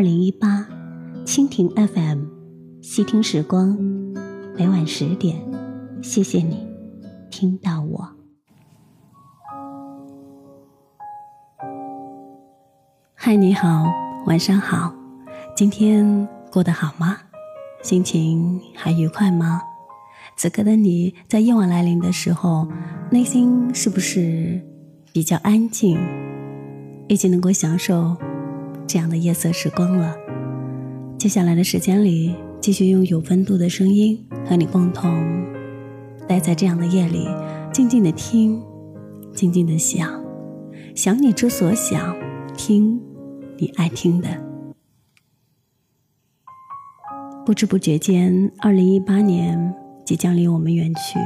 二零一八，蜻蜓 FM，细听时光，每晚十点，谢谢你听到我。嗨，你好，晚上好，今天过得好吗？心情还愉快吗？此刻的你在夜晚来临的时候，内心是不是比较安静，以及能够享受？这样的夜色时光了，接下来的时间里，继续用有温度的声音和你共同待在这样的夜里，静静的听，静静的想，想你之所想，听你爱听的。不知不觉间，二零一八年即将离我们远去，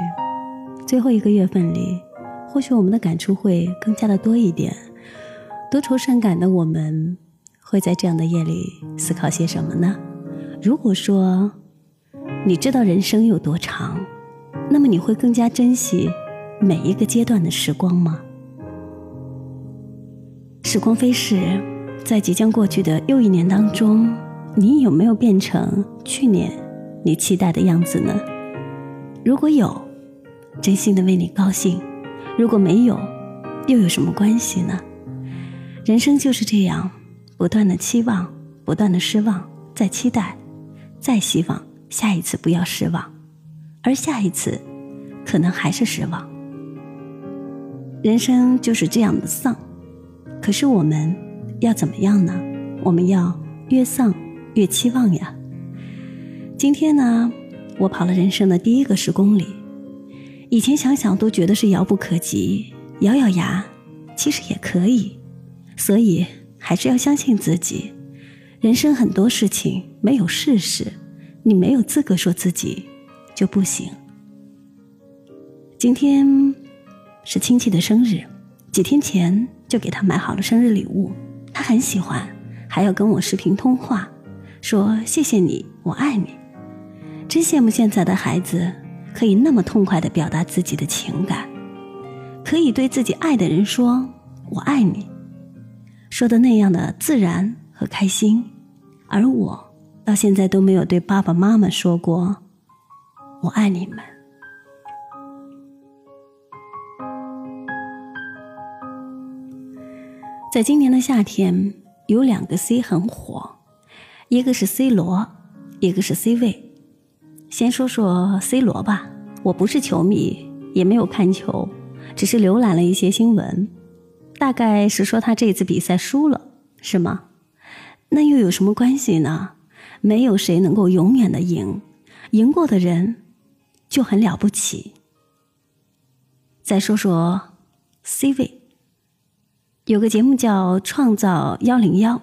最后一个月份里，或许我们的感触会更加的多一点，多愁善感的我们。会在这样的夜里思考些什么呢？如果说你知道人生有多长，那么你会更加珍惜每一个阶段的时光吗？时光飞逝，在即将过去的又一年当中，你有没有变成去年你期待的样子呢？如果有，真心的为你高兴；如果没有，又有什么关系呢？人生就是这样。不断的期望，不断的失望，再期待，再希望。下一次不要失望，而下一次，可能还是失望。人生就是这样的丧，可是我们要怎么样呢？我们要越丧越期望。呀。今天呢，我跑了人生的第一个十公里，以前想想都觉得是遥不可及，咬咬牙，其实也可以，所以。还是要相信自己，人生很多事情没有事实，你没有资格说自己就不行。今天是亲戚的生日，几天前就给他买好了生日礼物，他很喜欢，还要跟我视频通话，说谢谢你，我爱你。真羡慕现在的孩子，可以那么痛快的表达自己的情感，可以对自己爱的人说我爱你。说的那样的自然和开心，而我到现在都没有对爸爸妈妈说过“我爱你们”。在今年的夏天，有两个 C 很火，一个是 C 罗，一个是 C 位。先说说 C 罗吧，我不是球迷，也没有看球，只是浏览了一些新闻。大概是说他这次比赛输了，是吗？那又有什么关系呢？没有谁能够永远的赢，赢过的人就很了不起。再说说 C 位，有个节目叫《创造幺零幺》。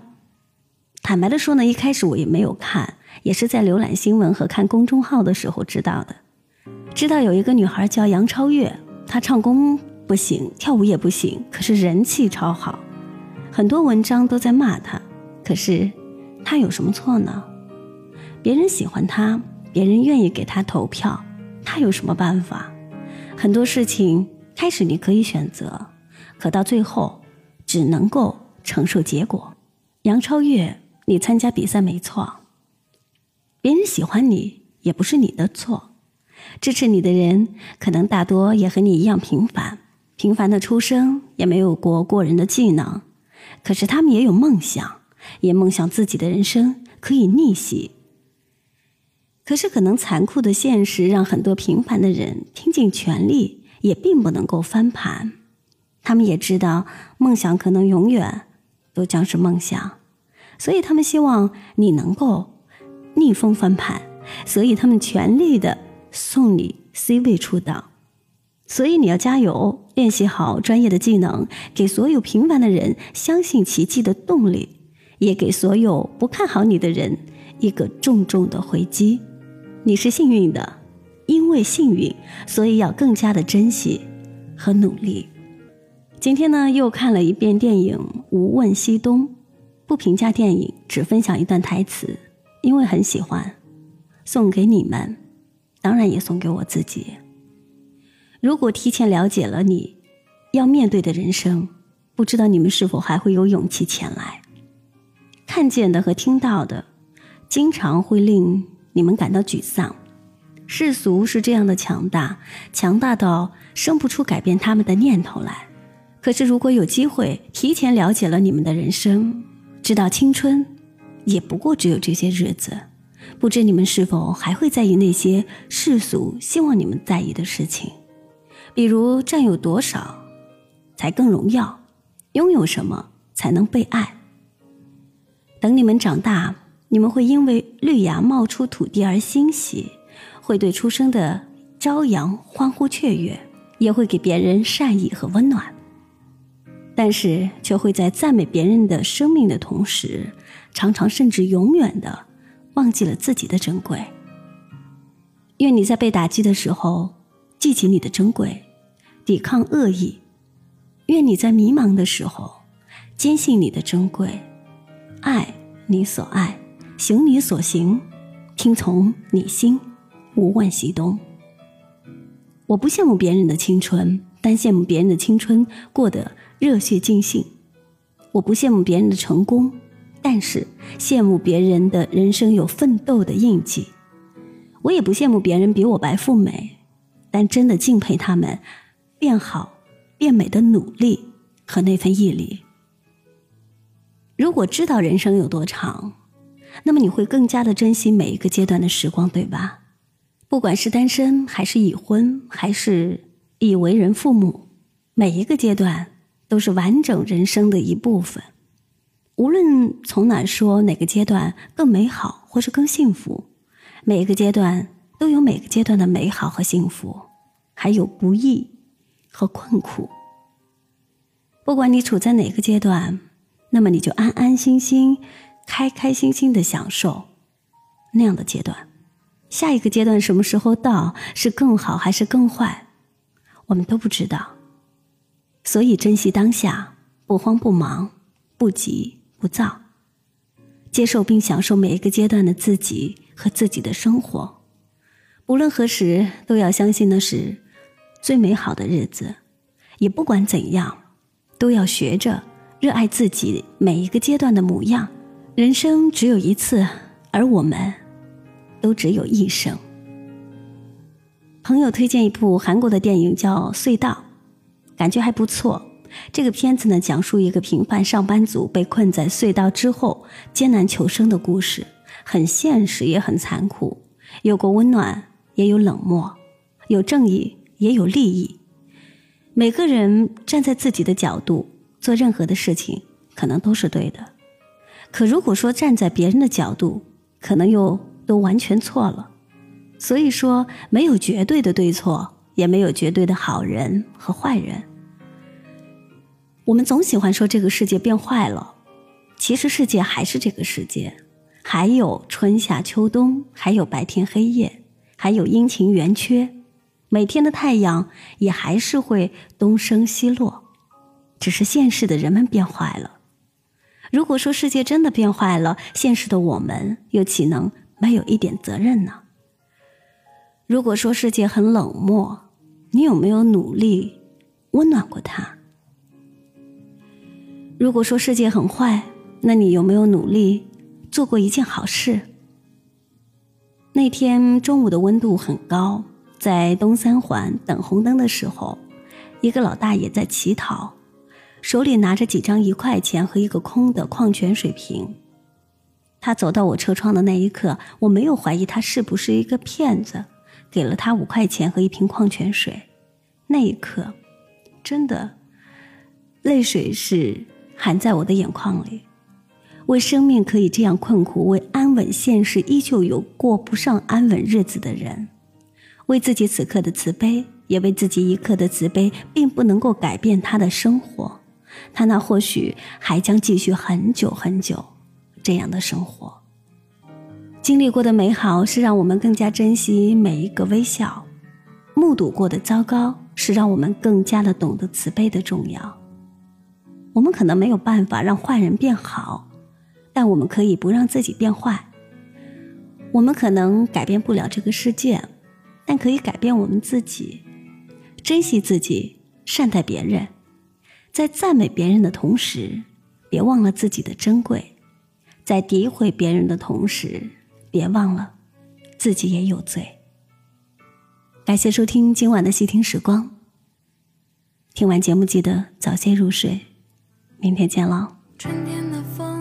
坦白的说呢，一开始我也没有看，也是在浏览新闻和看公众号的时候知道的。知道有一个女孩叫杨超越，她唱功。不行，跳舞也不行，可是人气超好，很多文章都在骂他。可是他有什么错呢？别人喜欢他，别人愿意给他投票，他有什么办法？很多事情开始你可以选择，可到最后只能够承受结果。杨超越，你参加比赛没错，别人喜欢你也不是你的错，支持你的人可能大多也和你一样平凡。平凡的出生，也没有过过人的技能，可是他们也有梦想，也梦想自己的人生可以逆袭。可是，可能残酷的现实让很多平凡的人拼尽全力，也并不能够翻盘。他们也知道梦想可能永远都将是梦想，所以他们希望你能够逆风翻盘，所以他们全力的送你 C 位出道。所以你要加油，练习好专业的技能，给所有平凡的人相信奇迹的动力，也给所有不看好你的人一个重重的回击。你是幸运的，因为幸运，所以要更加的珍惜和努力。今天呢，又看了一遍电影《无问西东》，不评价电影，只分享一段台词，因为很喜欢，送给你们，当然也送给我自己。如果提前了解了你要面对的人生，不知道你们是否还会有勇气前来？看见的和听到的，经常会令你们感到沮丧。世俗是这样的强大，强大到生不出改变他们的念头来。可是，如果有机会提前了解了你们的人生，知道青春也不过只有这些日子，不知你们是否还会在意那些世俗希望你们在意的事情，比如占有多少才更荣耀，拥有什么才能被爱。等你们长大，你们会因为绿芽冒出土地而欣喜，会对出生的朝阳欢呼雀跃，也会给别人善意和温暖。但是，却会在赞美别人的生命的同时，常常甚至永远的忘记了自己的珍贵。愿你在被打击的时候记起你的珍贵，抵抗恶意；愿你在迷茫的时候坚信你的珍贵，爱你所爱，行你所行，听从你心，无问西东。我不羡慕别人的青春，但羡慕别人的青春过得。热血尽兴，我不羡慕别人的成功，但是羡慕别人的人生有奋斗的印记。我也不羡慕别人比我白富美，但真的敬佩他们变好、变美的努力和那份毅力。如果知道人生有多长，那么你会更加的珍惜每一个阶段的时光，对吧？不管是单身，还是已婚，还是已为人父母，每一个阶段。都是完整人生的一部分，无论从哪说，哪个阶段更美好，或是更幸福，每一个阶段都有每个阶段的美好和幸福，还有不易和困苦。不管你处在哪个阶段，那么你就安安心心、开开心心的享受那样的阶段。下一个阶段什么时候到，是更好还是更坏，我们都不知道。所以，珍惜当下，不慌不忙，不急不躁，接受并享受每一个阶段的自己和自己的生活。无论何时，都要相信那是最美好的日子。也不管怎样，都要学着热爱自己每一个阶段的模样。人生只有一次，而我们都只有一生。朋友推荐一部韩国的电影，叫《隧道》。感觉还不错。这个片子呢，讲述一个平凡上班族被困在隧道之后艰难求生的故事，很现实也很残酷，有过温暖，也有冷漠，有正义也有利益。每个人站在自己的角度做任何的事情，可能都是对的。可如果说站在别人的角度，可能又都完全错了。所以说，没有绝对的对错，也没有绝对的好人和坏人。我们总喜欢说这个世界变坏了，其实世界还是这个世界，还有春夏秋冬，还有白天黑夜，还有阴晴圆缺，每天的太阳也还是会东升西落，只是现实的人们变坏了。如果说世界真的变坏了，现实的我们又岂能没有一点责任呢？如果说世界很冷漠，你有没有努力温暖过它？如果说世界很坏，那你有没有努力做过一件好事？那天中午的温度很高，在东三环等红灯的时候，一个老大爷在乞讨，手里拿着几张一块钱和一个空的矿泉水瓶。他走到我车窗的那一刻，我没有怀疑他是不是一个骗子，给了他五块钱和一瓶矿泉水。那一刻，真的，泪水是。含在我的眼眶里，为生命可以这样困苦，为安稳现实依旧有过不上安稳日子的人，为自己此刻的慈悲，也为自己一刻的慈悲，并不能够改变他的生活，他那或许还将继续很久很久，这样的生活。经历过的美好是让我们更加珍惜每一个微笑，目睹过的糟糕是让我们更加的懂得慈悲的重要。我们可能没有办法让坏人变好，但我们可以不让自己变坏。我们可能改变不了这个世界，但可以改变我们自己。珍惜自己，善待别人，在赞美别人的同时，别忘了自己的珍贵；在诋毁别人的同时，别忘了自己也有罪。感谢收听今晚的细听时光。听完节目记得早些入睡，明天见喽。春天的风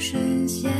瞬间？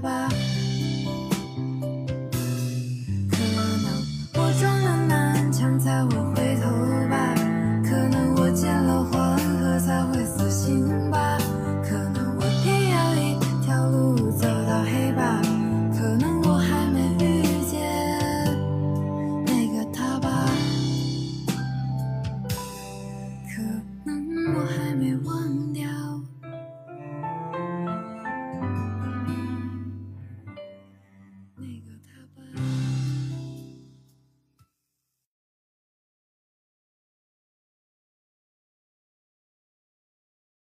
bye.